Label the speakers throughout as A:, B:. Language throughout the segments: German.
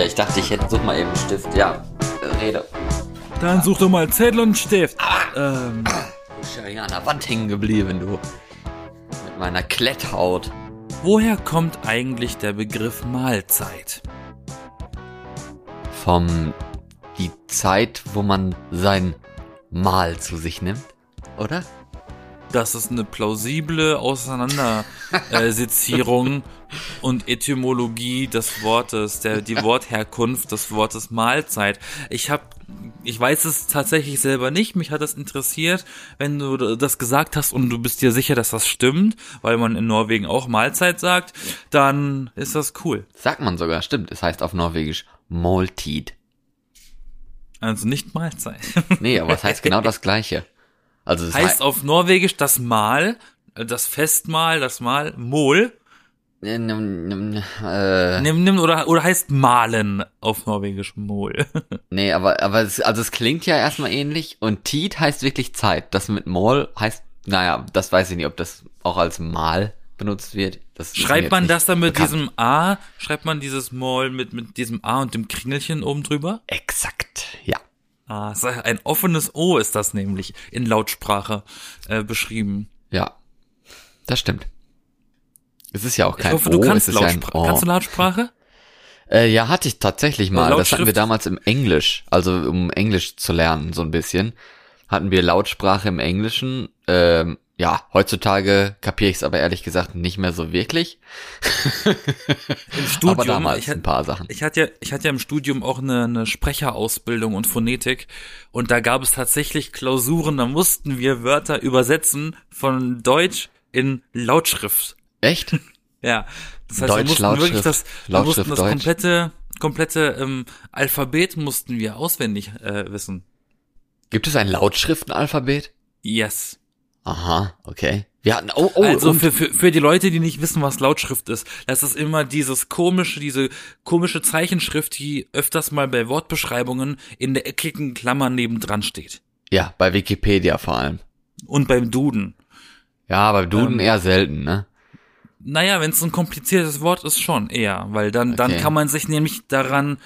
A: Ja, ich dachte, ich hätte such mal eben einen Stift. Ja, rede.
B: Dann such doch mal Zettel und Stift. Ähm,
A: Ich bin ja an der Wand hängen geblieben, du. Mit meiner Kletthaut.
B: woher kommt eigentlich der Begriff Mahlzeit?
A: Vom die Zeit, wo man sein Mahl zu sich nimmt, oder?
B: Das ist eine plausible Auseinandersetzierung und Etymologie des Wortes, der, die Wortherkunft des Wortes Mahlzeit. Ich habe, ich weiß es tatsächlich selber nicht. Mich hat das interessiert, wenn du das gesagt hast und du bist dir sicher, dass das stimmt, weil man in Norwegen auch Mahlzeit sagt, dann ist das cool.
A: Sagt man sogar, stimmt. Es heißt auf Norwegisch Måltid.
B: Also nicht Mahlzeit.
A: Nee, aber es heißt genau das Gleiche. Also es
B: heißt auf Norwegisch das Mahl, äh, das Festmahl, das Mahl, Mol.
A: Äh, äh,
B: Nimm, nimm, oder, oder heißt Malen auf Norwegisch Mol.
A: nee, aber, aber es, also es klingt ja erstmal ähnlich und Tiet heißt wirklich Zeit. Das mit Mol heißt, naja, das weiß ich nicht, ob das auch als Mal benutzt wird. Das
B: Schreibt man das dann mit
A: bekannt.
B: diesem A, schreibt man dieses Mol mit, mit diesem A und dem Kringelchen oben drüber?
A: Exakt, ja.
B: Ah, ein offenes O ist das nämlich in Lautsprache äh, beschrieben.
A: Ja. Das stimmt. Es ist ja auch kein
B: ich hoffe, du
A: O,
B: kannst
A: es ist ja ein
B: Lautsprache.
A: O.
B: Kannst du Lautsprache?
A: Äh, ja, hatte ich tatsächlich mal. Das hatten wir damals im Englisch, also um Englisch zu lernen, so ein bisschen. Hatten wir Lautsprache im Englischen. Ähm, ja, heutzutage kapiere ich es aber ehrlich gesagt nicht mehr so wirklich.
B: Im Studium.
A: aber damals
B: ich,
A: ein paar Sachen.
B: Ich hatte ja, ich hatte ja im Studium auch eine, eine Sprecherausbildung und Phonetik und da gab es tatsächlich Klausuren, da mussten wir Wörter übersetzen von Deutsch in Lautschrift.
A: Echt?
B: Ja, das heißt, wir
A: Deutsch,
B: mussten
A: Lautschrift,
B: wirklich das, wir mussten das
A: Deutsch.
B: komplette, komplette ähm, Alphabet mussten wir auswendig äh, wissen.
A: Gibt es ein Lautschriftenalphabet?
B: Yes.
A: Aha, okay. Wir hatten, oh, oh,
B: also für, für, für die Leute, die nicht wissen, was Lautschrift ist, das ist immer dieses komische, diese komische Zeichenschrift, die öfters mal bei Wortbeschreibungen in der eckigen Klammer nebendran steht.
A: ja, bei Wikipedia vor allem.
B: Und beim Duden.
A: Ja, bei Duden
B: Ähm,
A: eher selten, ne?
B: Naja, wenn es ein kompliziertes Wort ist, schon eher, weil dann, dann
A: Okay.
B: kann man sich nämlich daran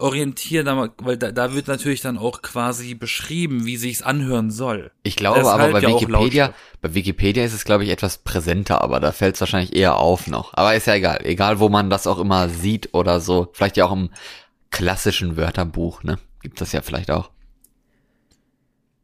B: orientieren, weil da, da wird natürlich dann auch quasi beschrieben, wie sich's anhören soll.
A: Ich glaube
B: Deshalb
A: aber bei
B: ja
A: Wikipedia, bei Wikipedia ist es glaube ich etwas präsenter, aber da fällt es wahrscheinlich eher auf noch. Aber ist ja egal, egal wo man das auch immer sieht oder so. Vielleicht ja auch im klassischen Wörterbuch, ne? Gibt das ja vielleicht auch.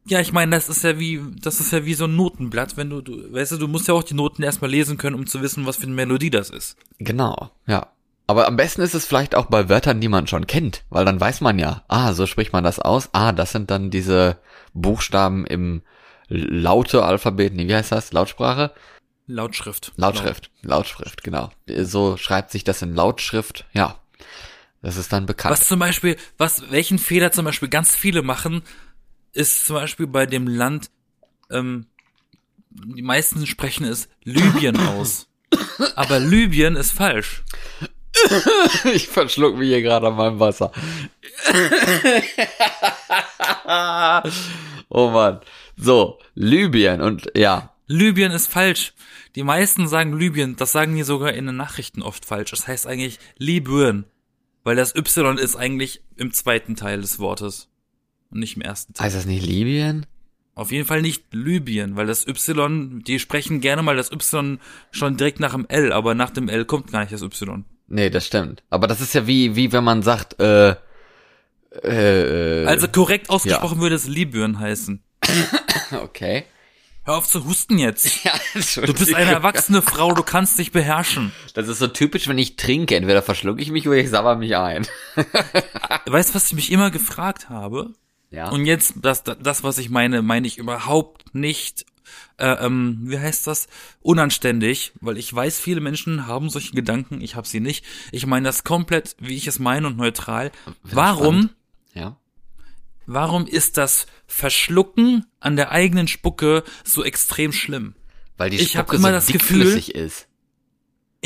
B: Ja, ich meine, das ist ja wie, das ist ja wie so ein Notenblatt, wenn du, du, weißt du, du musst ja auch die Noten erstmal lesen können, um zu wissen, was für eine Melodie das ist.
A: Genau, ja. Aber am besten ist es vielleicht auch bei Wörtern, die man schon kennt, weil dann weiß man ja, ah, so spricht man das aus. Ah, das sind dann diese Buchstaben im Laute-Alphabet, nee, wie heißt das? Lautsprache?
B: Lautschrift.
A: Lautschrift, Lautschrift, genau. So schreibt sich das in Lautschrift, ja. Das ist dann bekannt.
B: Was zum Beispiel, was, welchen Fehler zum Beispiel ganz viele machen, ist zum Beispiel bei dem Land, ähm, die meisten sprechen es Libyen aus. Aber Libyen ist falsch.
A: Ich verschluck mich hier gerade an meinem Wasser. oh Mann. So, Libyen und ja,
B: Libyen ist falsch. Die meisten sagen Libyen, das sagen die sogar in den Nachrichten oft falsch. Das heißt eigentlich Libyen. Weil das Y ist eigentlich im zweiten Teil des Wortes. Und nicht im ersten Teil.
A: heißt das nicht Libyen?
B: Auf jeden Fall nicht Libyen, weil das Y, die sprechen gerne mal das Y schon direkt nach dem L, aber nach dem L kommt gar nicht das Y.
A: Nee, das stimmt. Aber das ist ja wie, wie wenn man sagt, äh, äh,
B: Also korrekt ausgesprochen würde es Libyen heißen.
A: okay.
B: Hör auf zu husten jetzt.
A: Ja,
B: Du bist eine erwachsene Frau, du kannst dich beherrschen.
A: Das ist so typisch, wenn ich trinke. Entweder verschlucke ich mich oder ich sabber mich ein.
B: Weißt du, was ich mich immer gefragt habe?
A: Ja.
B: Und jetzt, das, das, was ich meine, meine ich überhaupt nicht, äh, ähm, wie heißt das, unanständig, weil ich weiß, viele Menschen haben solche Gedanken, ich habe sie nicht. Ich meine das komplett, wie ich es meine und neutral. Warum,
A: ja.
B: warum ist das Verschlucken an der eigenen Spucke so extrem schlimm?
A: Weil die
B: Ich hab
A: Spucke
B: immer
A: so
B: das Gefühl-
A: ist.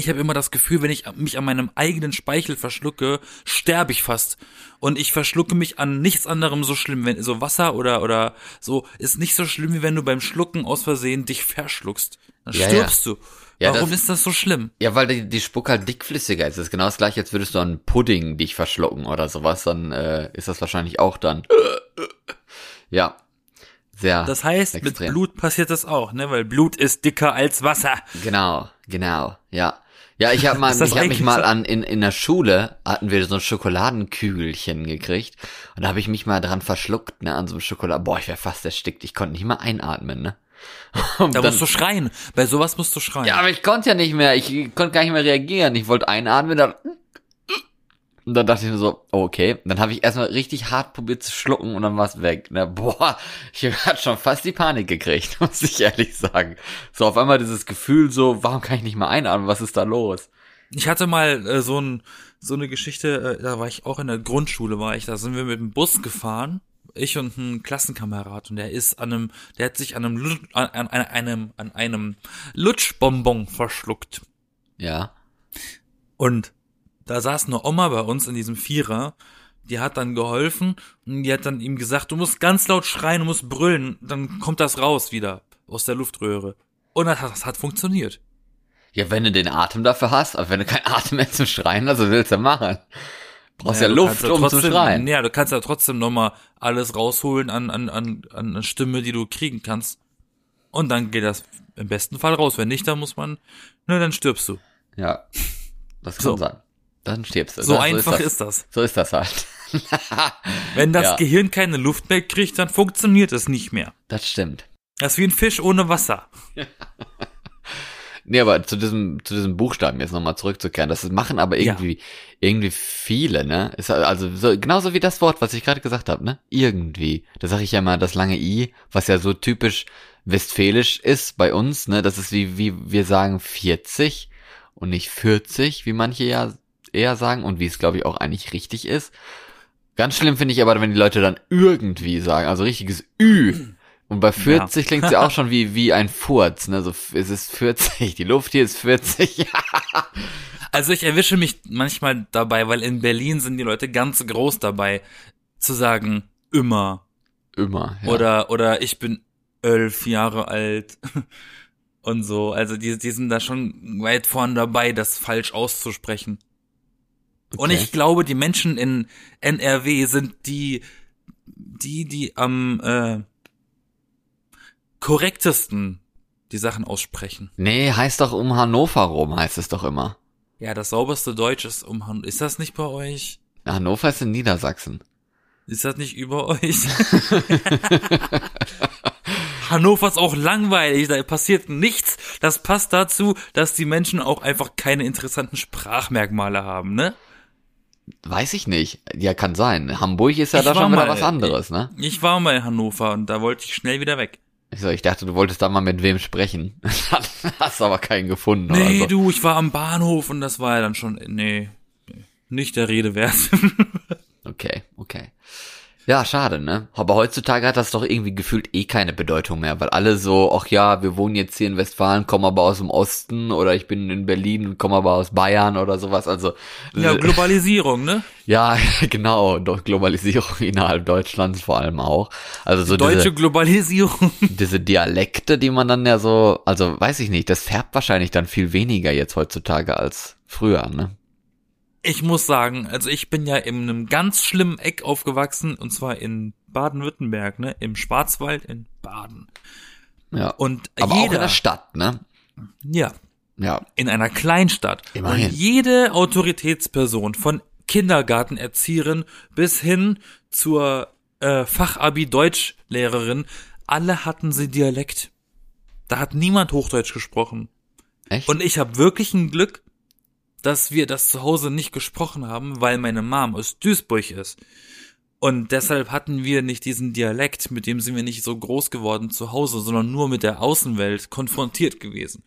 B: Ich habe immer das Gefühl, wenn ich mich an meinem eigenen Speichel verschlucke, sterbe ich fast. Und ich verschlucke mich an nichts anderem so schlimm, wenn so Wasser oder oder so ist nicht so schlimm, wie wenn du beim Schlucken aus Versehen dich verschluckst. Dann
A: Ja,
B: stirbst du.
A: Ja,
B: Warum
A: das-
B: ist das so schlimm?
A: Ja, weil die, die Spuck halt dickflüssiger ist. Das ist genau das gleiche, als würdest du einen Pudding dich verschlucken oder sowas, dann äh, ist das wahrscheinlich auch dann. Ja. Sehr.
B: Das heißt, mit
A: extrem.
B: Blut passiert das auch, ne? Weil Blut ist dicker als Wasser.
A: Genau, genau, ja. Ja, ich habe mal, ich habe mich mal
B: so?
A: an in in der Schule hatten wir so ein Schokoladenkügelchen gekriegt und da habe ich mich mal dran verschluckt, ne, an so einem Schokolade. Boah, ich wäre fast erstickt. Ich konnte nicht mal einatmen, ne. Und
B: Da
A: dann-
B: musst du schreien. Bei sowas musst du schreien.
A: ja, aber ich konnte ja nicht mehr. Ich konnte gar nicht mehr reagieren. Ich wollte einatmen, dann und dann dachte ich mir so, oh, okay. Dann habe ich erstmal richtig hart probiert zu schlucken und dann war es weg. Ne? Boah, ich hatte schon fast die Panik gekriegt, muss ich ehrlich sagen. So auf einmal dieses Gefühl so, warum kann ich nicht mehr einatmen? Was ist da los?
B: Ich hatte mal äh, so, ein, so eine Geschichte, äh, da war ich auch in der Grundschule, war ich, da sind wir mit dem Bus gefahren, ich und ein Klassenkamerad und der ist an einem, der hat sich an einem, Lu- an, an, an einem, an einem Lutschbonbon verschluckt.
A: Ja.
B: Und da saß eine Oma bei uns in diesem Vierer, die hat dann geholfen und die hat dann ihm gesagt, du musst ganz laut schreien, du musst brüllen, dann kommt das raus wieder aus der Luftröhre. Und das hat, das hat funktioniert.
A: Ja, wenn du den Atem dafür hast, aber wenn du keinen Atem mehr zum Schreien hast, was willst du machen? Brauchst ja,
B: du
A: Luft,
B: ja
A: um zu schreien.
B: Ja, du kannst ja trotzdem nochmal alles rausholen an, an, an, an Stimme, die du kriegen kannst. Und dann geht das im besten Fall raus. Wenn nicht, dann muss man, ne, dann stirbst du.
A: Ja. Das kann
B: So.
A: sein. Dann stirbst du.
B: So
A: Das-
B: einfach
A: das.
B: ist das.
A: So ist das halt.
B: Wenn das
A: Ja.
B: Gehirn keine Luft mehr kriegt, dann funktioniert es nicht mehr.
A: Das stimmt.
B: Das ist wie ein Fisch ohne Wasser.
A: Nee, aber zu diesem, zu diesem Buchstaben jetzt nochmal zurückzukehren, das machen aber irgendwie, irgendwie viele, ne? Ist also so, genauso wie das Wort, was ich gerade gesagt habe, ne? Irgendwie. Da sage ich ja mal das lange I, was ja so typisch westfälisch ist bei uns, ne? Das ist wie, wie wir sagen 40 und nicht 40, wie manche ja eher sagen und wie es glaube ich auch eigentlich richtig ist. Ganz schlimm finde ich aber, wenn die Leute dann irgendwie sagen, also richtiges Ü. Und bei 40 klingt sie auch schon wie, wie ein Furz, ne? So, es ist 40, die Luft hier ist 40.
B: Also ich erwische mich manchmal dabei, weil in Berlin sind die Leute ganz groß dabei, zu sagen, immer.
A: Immer. Ja.
B: Oder, oder ich bin elf Jahre alt. Und so. Also die, die sind da schon weit vorn dabei, das falsch auszusprechen. Und
A: Okay.
B: ich glaube, die Menschen in NRW sind die, die, die am äh, korrektesten die Sachen aussprechen.
A: Nee, heißt doch um Hannover rum, heißt es doch immer.
B: Ja, das sauberste Deutsch ist um Han Ist das nicht bei euch?
A: Hannover ist in Niedersachsen.
B: Ist das nicht über euch? Hannover ist auch langweilig, da passiert nichts. Das passt dazu, dass die Menschen auch einfach keine interessanten Sprachmerkmale haben, ne?
A: Weiß ich nicht. Ja, kann sein. Hamburg ist ja
B: Ich
A: da schon wieder
B: mal-
A: was anderes, ne?
B: Ich war mal in Hannover und da wollte ich schnell wieder weg.
A: Ich, so, ich dachte, du wolltest da mal mit wem sprechen. Hast aber keinen gefunden
B: Nee,
A: oder so.
B: du, ich war am Bahnhof und das war ja dann schon, nee, nicht der Rede wert.
A: Okay, okay. Ja, schade, ne? Aber heutzutage hat das doch irgendwie gefühlt eh keine Bedeutung mehr, weil alle so, ach ja, wir wohnen jetzt hier in Westfalen, kommen aber aus dem Osten oder ich bin in Berlin und komme aber aus Bayern oder sowas. Also
B: ja, Globalisierung, ne?
A: ja, genau, doch Globalisierung innerhalb Deutschlands vor allem auch. Also so
B: Deutsche
A: diese,
B: Globalisierung.
A: diese Dialekte, die man dann ja so, also weiß ich nicht, das färbt wahrscheinlich dann viel weniger jetzt heutzutage als früher, ne?
B: Ich muss sagen, also ich bin ja in einem ganz schlimmen Eck aufgewachsen und zwar in Baden-Württemberg, ne? Im Schwarzwald in Baden.
A: Ja.
B: Und
A: aber auch
B: jeder,
A: in der Stadt, ne?
B: ja,
A: Ja,
B: in einer Kleinstadt.
A: Immerhin.
B: Und jede Autoritätsperson von Kindergartenerzieherin bis hin zur äh, Fachabi-Deutschlehrerin, alle hatten sie Dialekt. Da hat niemand Hochdeutsch gesprochen.
A: echt?
B: Und ich habe wirklich ein Glück, dass wir das zu Hause nicht gesprochen haben, weil meine Mom aus Duisburg ist. Und deshalb hatten wir nicht diesen Dialekt, mit dem sind wir nicht so groß geworden zu Hause, sondern nur mit der Außenwelt konfrontiert gewesen.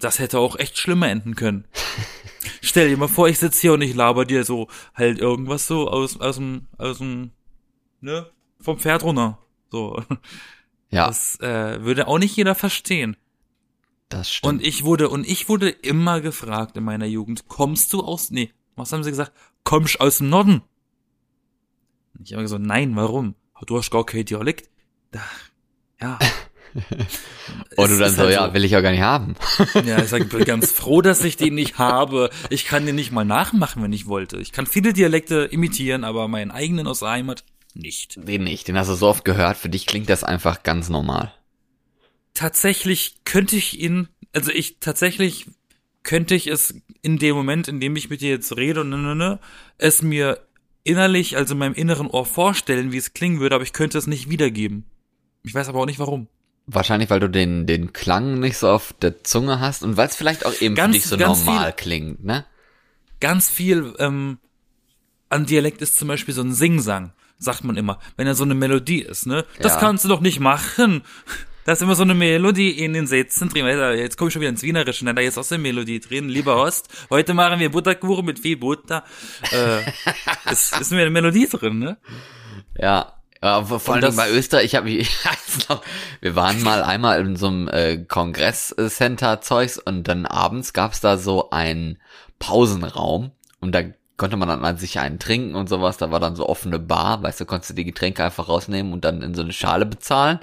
B: Das hätte auch echt schlimmer enden können. Stell dir mal vor, ich sitze hier und ich laber dir so halt irgendwas so aus, aus dem, aus dem, ne, vom Pferd runter. So.
A: ja,
B: Das äh, würde auch nicht jeder verstehen.
A: Das stimmt.
B: Und ich wurde, und ich wurde immer gefragt in meiner Jugend, kommst du aus, nee, was haben sie gesagt? Kommst aus dem Norden? Und Ich habe gesagt, nein, warum? Du hast gar kein Dialekt. Da, ja,
A: Und du dann so,
B: halt
A: ja,
B: so.
A: will ich auch gar nicht haben.
B: Ja, ich sag, ich bin ganz froh, dass ich den nicht habe. Ich kann den nicht mal nachmachen, wenn ich wollte. Ich kann viele Dialekte imitieren, aber meinen eigenen aus der Heimat nicht.
A: Den nicht, den hast du so oft gehört, für dich klingt das einfach ganz normal.
B: Tatsächlich könnte ich ihn, also ich tatsächlich könnte ich es in dem Moment, in dem ich mit dir jetzt rede und ne, ne, ne, es mir innerlich, also in meinem inneren Ohr vorstellen, wie es klingen würde, aber ich könnte es nicht wiedergeben. Ich weiß aber auch nicht warum.
A: Wahrscheinlich, weil du den, den Klang nicht so auf der Zunge hast und weil es vielleicht auch eben
B: Ganz-
A: für dich so normal
B: viel-
A: klingt, ne?
B: ganz viel ähm, an Dialekt ist zum Beispiel so ein Singsang, sagt man immer, wenn er so eine Melodie ist, ne? Das
A: Ja.
B: kannst du doch nicht machen. Das ist immer so eine Melodie in den Sätzen drin. Jetzt komme ich schon wieder ins Wienerische, ne? da ist auch so eine Melodie drin. Lieber Ost, heute machen wir Butterkuchen mit viel Butter. Äh, es ist mir eine Melodie drin, ne?
A: Ja. Ja, vor allem bei Österreich, ich habe, ich weiß noch, wir waren mal einmal in so einem äh, Kongress-Center-Zeugs und dann abends gab's da so einen Pausenraum und da konnte man dann an sich einen trinken und sowas, da war dann so offene Bar, weißt du, konntest du die Getränke einfach rausnehmen und dann in so eine Schale bezahlen.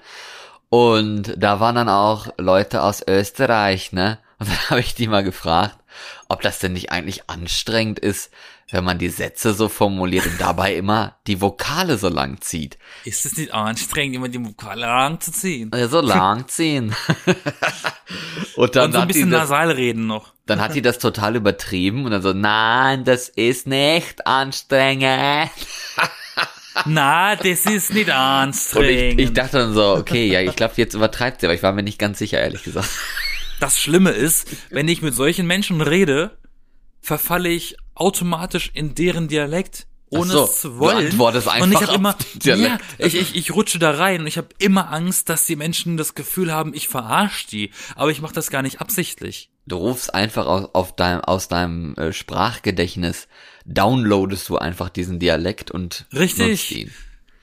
A: Und da waren dann auch Leute aus Österreich, ne? Und dann habe ich die mal gefragt, ob das denn nicht eigentlich anstrengend ist, wenn man die Sätze so formuliert und dabei immer die Vokale so lang zieht.
B: Ist es nicht anstrengend, immer die Vokale anzuziehen?
A: Ja, so lang ziehen. und dann,
B: Und so ein bisschen
A: das,
B: nasal reden noch.
A: dann hat die das total übertrieben und dann so, nein, das ist nicht anstrengend.
B: Na, das ist nicht
A: Und
B: anstrengend.
A: ich, ich dachte dann so, okay, ja, ich glaube, jetzt übertreibt sie, aber ich war mir nicht ganz sicher, ehrlich gesagt.
B: Das Schlimme ist, wenn ich mit solchen Menschen rede, verfalle ich automatisch in deren Dialekt, ohne
A: so,
B: es zu
A: du
B: wollen.
A: antwortest
B: und ich
A: einfach
B: habe immer,
A: Dialekt.
B: ja, ich, ich, ich rutsche da rein und ich habe immer Angst, dass die Menschen das Gefühl haben, ich verarsche die. Aber ich mache das gar nicht absichtlich.
A: Du rufst einfach aus, auf deinem, aus deinem äh, Sprachgedächtnis, downloadest du einfach diesen Dialekt und
B: Richtig.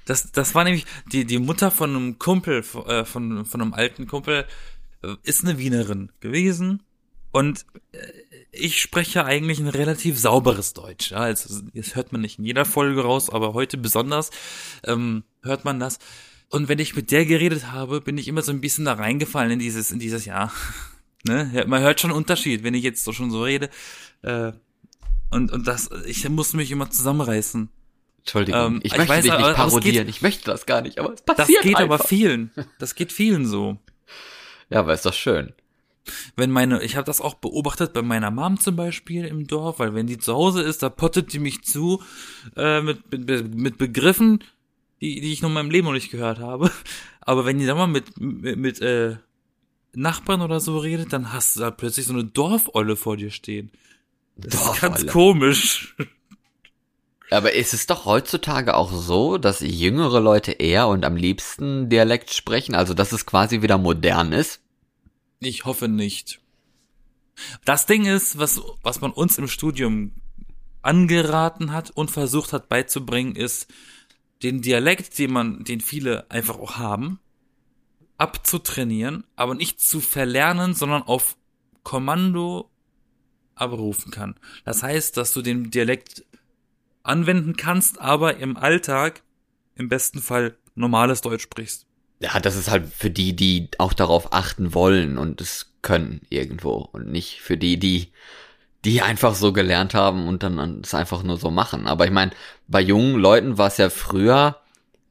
B: Das, das war nämlich die, die Mutter von einem Kumpel, äh, von, von einem alten Kumpel, äh, ist eine Wienerin gewesen und äh, ich spreche eigentlich ein relativ sauberes Deutsch. Ja, also, das hört man nicht in jeder Folge raus, aber heute besonders ähm, hört man das. Und wenn ich mit der geredet habe, bin ich immer so ein bisschen da reingefallen in dieses, in dieses Jahr. ne? Man hört schon einen Unterschied, wenn ich jetzt so schon so rede. Äh, und, und das, ich muss mich immer zusammenreißen.
A: Entschuldigung,
B: Ähm,
A: ich
B: ich
A: möchte
B: weiß,
A: dich nicht
B: aber- aber es geht-
A: parodieren. Ich möchte das gar nicht, aber es
B: Das
A: passiert
B: geht aber
A: einfach.
B: vielen. Das geht vielen so.
A: Ja, aber ist doch schön.
B: Wenn meine, ich habe das auch beobachtet bei meiner Mom zum Beispiel im Dorf, weil wenn die zu Hause ist, da pottet die mich zu äh, mit, mit, mit Begriffen, die, die ich noch in meinem Leben noch nicht gehört habe. Aber wenn die dann mal mit, mit, mit äh, Nachbarn oder so redet, dann hast du da plötzlich so eine Dorfolle vor dir stehen. Das ist ganz
A: Dorfolle.
B: komisch.
A: Aber ist es doch heutzutage auch so, dass jüngere Leute eher und am liebsten Dialekt sprechen, also dass es quasi wieder modern ist?
B: Ich hoffe nicht. Das Ding ist, was, was man uns im Studium angeraten hat und versucht hat beizubringen, ist, den Dialekt, den man, den viele einfach auch haben, abzutrainieren, aber nicht zu verlernen, sondern auf Kommando abrufen kann. Das heißt, dass du den Dialekt anwenden kannst, aber im Alltag im besten Fall normales Deutsch sprichst.
A: Ja, das ist halt für die, die auch darauf achten wollen und es können irgendwo und nicht für die, die die einfach so gelernt haben und dann es einfach nur so machen. Aber ich meine, bei jungen Leuten war es ja früher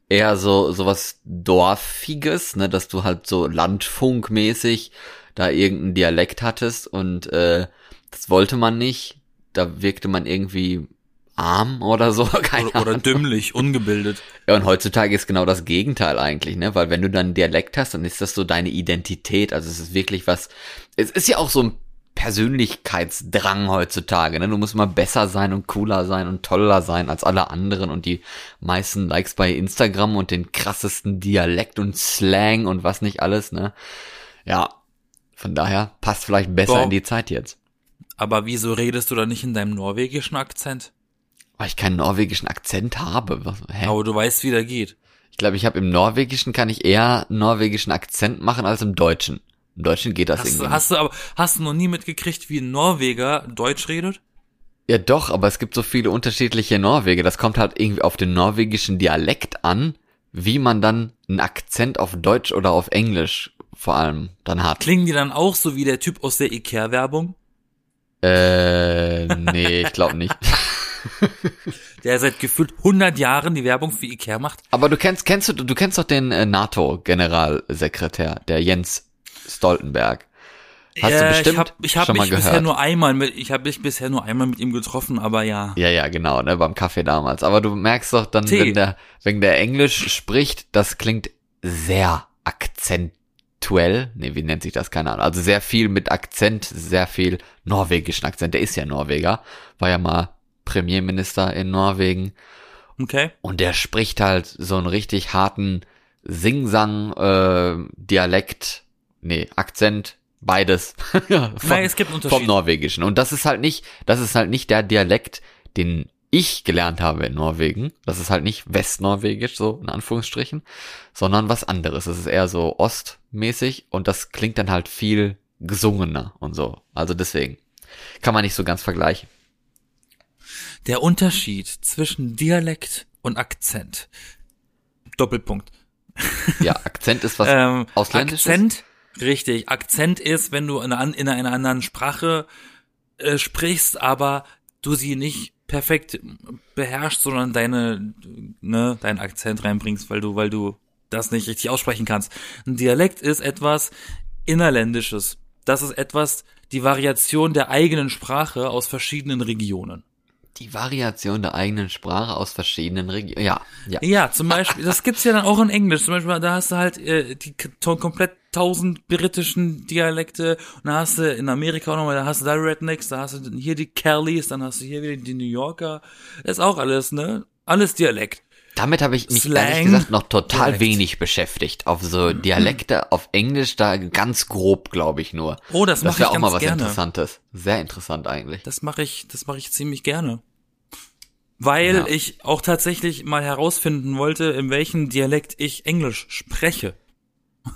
A: eher so sowas dorfiges, ne, dass du halt so landfunkmäßig da irgendeinen Dialekt hattest und äh, das wollte man nicht. Da wirkte man irgendwie arm oder so, keine
B: Oder, oder dümmlich, ungebildet.
A: Ja, und heutzutage ist genau das Gegenteil eigentlich, ne? Weil wenn du dann einen Dialekt hast, dann ist das so deine Identität. Also es ist wirklich was. Es ist ja auch so ein Persönlichkeitsdrang heutzutage, ne? Du musst immer besser sein und cooler sein und toller sein als alle anderen und die meisten Likes bei Instagram und den krassesten Dialekt und Slang und was nicht alles, ne? Ja. Von daher passt vielleicht besser
B: Boah.
A: in die Zeit jetzt.
B: Aber wieso redest du da nicht in deinem norwegischen Akzent?
A: Weil ich keinen norwegischen Akzent habe. Was, hä?
B: Aber du weißt, wie der geht.
A: Ich glaube, ich habe im Norwegischen kann ich eher einen norwegischen Akzent machen als im Deutschen. Im Deutschen geht das
B: Hast,
A: irgendwie.
B: hast du aber, hast du noch nie mitgekriegt, wie ein Norweger Deutsch redet?
A: Ja, doch, aber es gibt so viele unterschiedliche Norweger. Das kommt halt irgendwie auf den norwegischen Dialekt an, wie man dann einen Akzent auf Deutsch oder auf Englisch vor allem dann hat.
B: Klingen die dann auch so wie der Typ aus der Ikea-Werbung?
A: Äh, nee, ich glaube nicht.
B: Der seit gefühlt 100 Jahren die Werbung für Ikea macht.
A: Aber du kennst, kennst du, du kennst doch den äh, NATO-Generalsekretär, der Jens Stoltenberg. Hast du bestimmt
B: ich hab, ich hab
A: schon mal
B: mich bisher
A: gehört.
B: nur einmal mit, ich habe mich bisher nur einmal mit ihm getroffen, aber ja.
A: Ja, ja, genau, ne, beim Kaffee damals. Aber du merkst doch dann,
B: Tee.
A: wenn der, wenn der Englisch spricht, das klingt sehr akzentuell. Nee, wie nennt sich das? Keine Ahnung. Also sehr viel mit Akzent, sehr viel norwegischen Akzent. Der ist ja Norweger, war ja mal Premierminister in Norwegen.
B: Okay.
A: Und der spricht halt so einen richtig harten Singsang, äh, Dialekt, nee, Akzent, beides. vom,
B: Nein, es gibt einen Unterschied.
A: vom Norwegischen. Und das ist halt nicht, das ist halt nicht der Dialekt, den ich gelernt habe in Norwegen. Das ist halt nicht Westnorwegisch, so in Anführungsstrichen, sondern was anderes. Es ist eher so ostmäßig und das klingt dann halt viel gesungener und so. Also deswegen kann man nicht so ganz vergleichen.
B: Der Unterschied zwischen Dialekt und Akzent. Doppelpunkt.
A: Ja, Akzent ist was
B: Ähm,
A: Ausländisches.
B: Akzent, richtig. Akzent ist, wenn du in einer, in einer anderen Sprache äh, sprichst, aber du sie nicht perfekt beherrschst, sondern deine, ne, deinen Akzent reinbringst, weil du, weil du das nicht richtig aussprechen kannst. Ein Dialekt ist etwas Innerländisches. Das ist etwas, die Variation der eigenen Sprache aus verschiedenen Regionen.
A: Die Variation der eigenen Sprache aus verschiedenen Regionen. Ja, ja.
B: Ja, zum Beispiel, das gibt's ja dann auch in Englisch. Zum Beispiel, da hast du halt äh, die komplett tausend britischen Dialekte und da hast du in Amerika auch nochmal, da hast du da Rednecks, da hast du hier die Kellys, dann hast du hier wieder die New Yorker. Das ist auch alles, ne? Alles Dialekt.
A: Damit habe ich mich
B: Slang.
A: ehrlich gesagt noch total
B: Dialekt.
A: wenig beschäftigt. Auf so Dialekte auf Englisch da ganz grob, glaube ich nur.
B: Oh, das mache ich
A: auch mal
B: ganz
A: was
B: gerne.
A: Interessantes. Sehr interessant eigentlich.
B: Das mache ich, das mache ich ziemlich gerne. Weil
A: Ja.
B: ich auch tatsächlich mal herausfinden wollte, in welchem Dialekt ich Englisch spreche.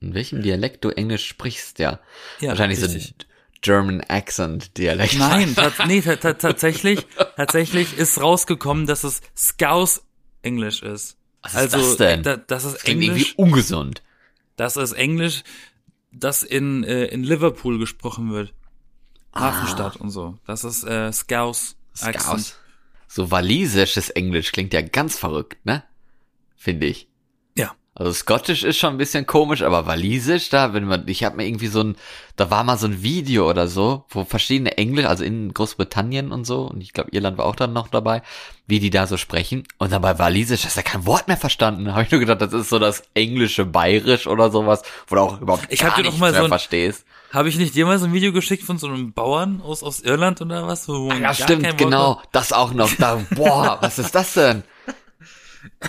A: In welchem Dialekt du Englisch sprichst, ja.
B: Ja,
A: Wahrscheinlich
B: richtig.
A: so German Accent Dialekt.
B: Nein, nee, ta- ta- tatsächlich, tatsächlich ist rausgekommen, dass es Scouse Englisch ist.
A: Was ist
B: also,
A: das denn?
B: Da, das ist
A: Klingt irgendwie
B: Englisch,
A: ungesund.
B: das ist Englisch, das in, äh, in Liverpool gesprochen wird. Hafenstadt und so. Das ist äh, Scouse.
A: Scouse. So walisisches Englisch klingt ja ganz verrückt, ne? Finde ich. Also Scottish ist schon ein bisschen komisch, aber Walisisch, da, wenn man, ich habe mir irgendwie so ein, da war mal so ein Video oder so, wo verschiedene Englisch, also in Großbritannien und so, und ich glaube Irland war auch dann noch dabei, wie die da so sprechen. Und dann bei Walisisch hast du ja kein Wort mehr verstanden. Habe ich nur gedacht, das ist so das englische Bayerisch oder sowas, wo du auch überhaupt
B: Ich
A: gar
B: dir
A: nichts
B: mal
A: mehr
B: so ein-
A: verstehst.
B: Habe ich nicht dir mal so ein Video geschickt von so einem Bauern aus, aus Irland oder was? Wo man
A: Ja, stimmt, genau. Das auch noch. Da, boah, was ist das denn?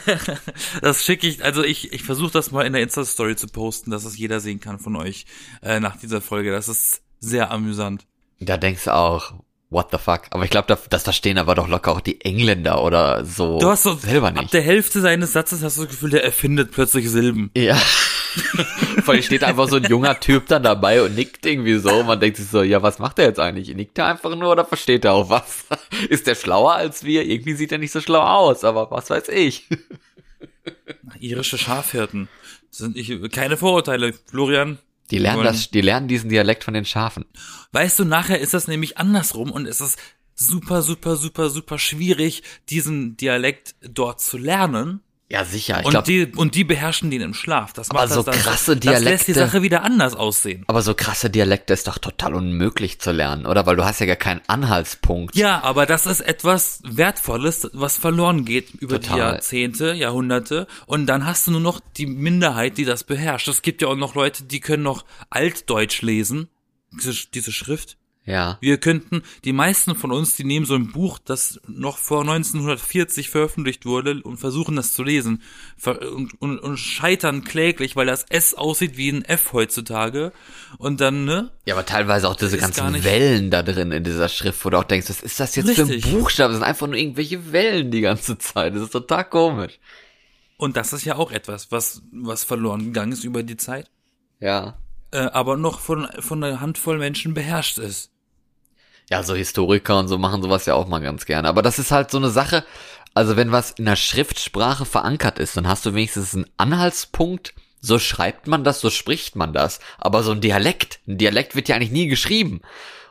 B: Das schicke ich, also ich, ich versuche das mal in der Insta-Story zu posten, dass es jeder sehen kann von euch äh, nach dieser Folge. Das ist sehr amüsant.
A: Da denkst du auch, what the fuck? Aber ich glaube, das, das verstehen aber doch locker auch die Engländer oder so.
B: Du hast so
A: selber
B: ab
A: nicht.
B: der Hälfte seines Satzes hast du das Gefühl, der erfindet plötzlich Silben.
A: Ja. Vor allem steht einfach so ein junger Typ dann dabei und nickt irgendwie so. Man denkt sich so, ja, was macht er jetzt eigentlich? Nickt er einfach nur oder versteht er auch was? Ist der schlauer als wir? Irgendwie sieht er nicht so schlau aus, aber was weiß ich.
B: Irische Schafhirten. Sind ich, keine Vorurteile, Florian.
A: Die lernen das, die lernen diesen Dialekt von den Schafen.
B: Weißt du, nachher ist das nämlich andersrum und es ist super, super, super, super schwierig, diesen Dialekt dort zu lernen.
A: Ja, sicher. Ich
B: Und
A: glaube,
B: die, und die beherrschen den im Schlaf. Das
A: Aber
B: macht
A: so
B: das dann,
A: krasse
B: Das lässt die
A: Dialekte-
B: Sache wieder anders aussehen.
A: aber so krasse Dialekte ist doch total unmöglich zu lernen, oder? Weil du hast ja gar keinen Anhaltspunkt.
B: Ja, aber das ist etwas Wertvolles, was verloren geht über die
A: Total.
B: Jahrzehnte, Jahrhunderte. Und dann hast du nur noch die Minderheit, die das beherrscht. Es gibt ja auch noch Leute, die können noch Altdeutsch lesen, diese, diese Schrift.
A: Ja.
B: Wir könnten, die meisten von uns, die nehmen so ein Buch, das noch vor 1940 veröffentlicht wurde und versuchen das zu lesen und, und, und scheitern kläglich, weil das S aussieht wie ein F heutzutage und dann, ne?
A: Ja, aber teilweise auch diese ganzen Wellen da drin in dieser Schrift, wo du auch denkst, was ist das jetzt
B: Richtig.
A: für ein Buchstabe? Das sind einfach nur irgendwelche Wellen die ganze Zeit. Das ist total komisch.
B: Und das ist ja auch etwas, was, was verloren gegangen ist über die Zeit,
A: Ja.
B: Äh, aber noch von, von einer Handvoll Menschen beherrscht ist.
A: Ja, so Historiker und so machen sowas ja auch mal ganz gerne. Aber das ist halt so eine Sache, also wenn was in der Schriftsprache verankert ist, dann hast du wenigstens einen Anhaltspunkt, so schreibt man das, so spricht man das. Aber so ein Dialekt, ein Dialekt wird ja eigentlich nie geschrieben.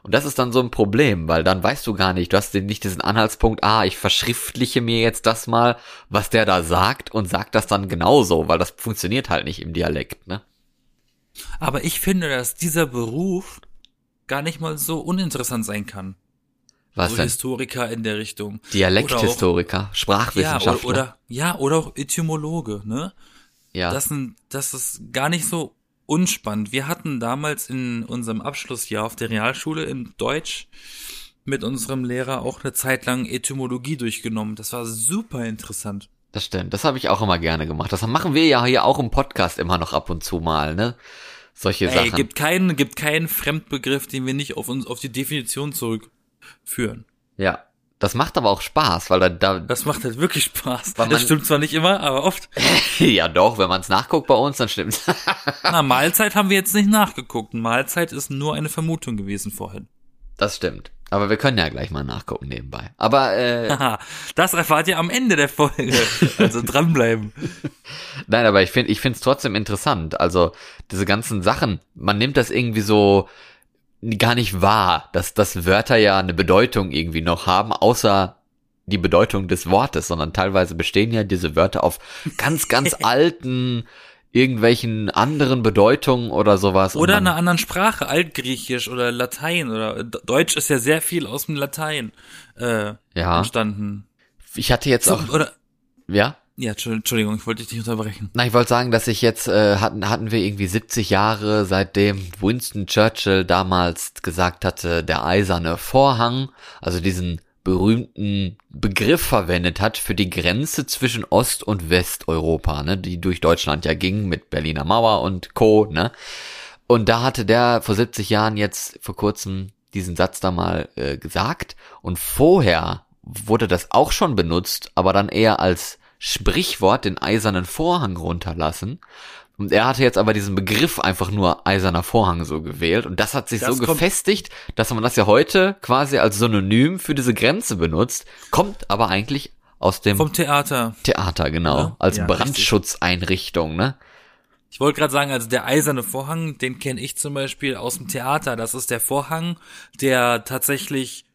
A: Und das ist dann so ein Problem, weil dann weißt du gar nicht, du hast nicht diesen Anhaltspunkt, ah, ich verschriftliche mir jetzt das mal, was der da sagt und sag das dann genauso, weil das funktioniert halt nicht im Dialekt, ne?
B: Aber ich finde, dass dieser Beruf gar nicht mal so uninteressant sein kann.
A: Was
B: so
A: denn?
B: Historiker in der Richtung.
A: Dialekthistoriker,
B: Ja,
A: Sprachwissenschaftler.
B: oder, oder, ja, oder auch Etymologe, ne?
A: ja.
B: Das, sind, das ist gar nicht so unspannend. Wir hatten damals in unserem Abschlussjahr auf der Realschule in Deutsch mit unserem Lehrer auch eine Zeit lang Etymologie durchgenommen. Das war super interessant.
A: Das stimmt, das habe ich auch immer gerne gemacht. Das machen wir ja hier auch im Podcast immer noch ab und zu mal, ne? Solche
B: Ey,
A: Sachen.
B: gibt keinen, gibt keinen Fremdbegriff, den wir nicht auf uns, auf die Definition zurückführen.
A: ja. Das macht aber auch Spaß, weil da, da
B: Das macht halt wirklich Spaß.
A: Weil
B: das
A: man-
B: stimmt zwar nicht immer, aber oft.
A: ja doch, wenn man es nachguckt bei uns, dann stimmt's.
B: Na, Mahlzeit haben wir jetzt nicht nachgeguckt. Mahlzeit ist nur eine Vermutung gewesen vorhin.
A: das stimmt. Aber wir können ja gleich mal nachgucken nebenbei. Aber äh,
B: das erfahrt ihr am Ende der Folge. Also dranbleiben.
A: nein, aber ich finde ich finde es trotzdem interessant. Also diese ganzen Sachen, man nimmt das irgendwie so gar nicht wahr, dass dass Wörter ja eine Bedeutung irgendwie noch haben, außer die Bedeutung des Wortes, sondern teilweise bestehen ja diese Wörter auf ganz, ganz alten irgendwelchen anderen Bedeutungen oder sowas.
B: Oder einer anderen Sprache, Altgriechisch oder Latein oder D- Deutsch ist ja sehr viel aus dem Latein äh,
A: Ja.
B: entstanden.
A: Ich hatte jetzt
B: So,
A: auch,
B: oder
A: ja?
B: ja, Entschuldigung, Entschuldigung, ich wollte dich nicht unterbrechen.
A: Na, ich wollte sagen, dass ich jetzt, äh, hatten, hatten wir irgendwie 70 Jahre, seitdem Winston Churchill damals gesagt hatte, der eiserne Vorhang, also diesen berühmten Begriff verwendet hat für die Grenze zwischen Ost- und Westeuropa, ne, die durch Deutschland ja ging mit Berliner Mauer und Co., ne. Und da hatte der vor 70 Jahren jetzt vor kurzem diesen Satz da mal äh, gesagt. Und vorher wurde das auch schon benutzt, aber dann eher als Sprichwort den eisernen Vorhang runterlassen. Und er hatte jetzt aber diesen Begriff einfach nur eiserner Vorhang so gewählt. Und das hat sich
B: Das
A: so gefestigt, dass man das ja heute quasi als Synonym für diese Grenze benutzt, kommt aber eigentlich aus dem
B: Vom Theater.
A: Theater, genau.
B: Ja?
A: Als
B: Ja,
A: Brandschutzeinrichtung, ne?
B: Ich wollte gerade sagen, also der eiserne Vorhang, den kenne ich zum Beispiel aus dem Theater. Das ist der Vorhang, der tatsächlich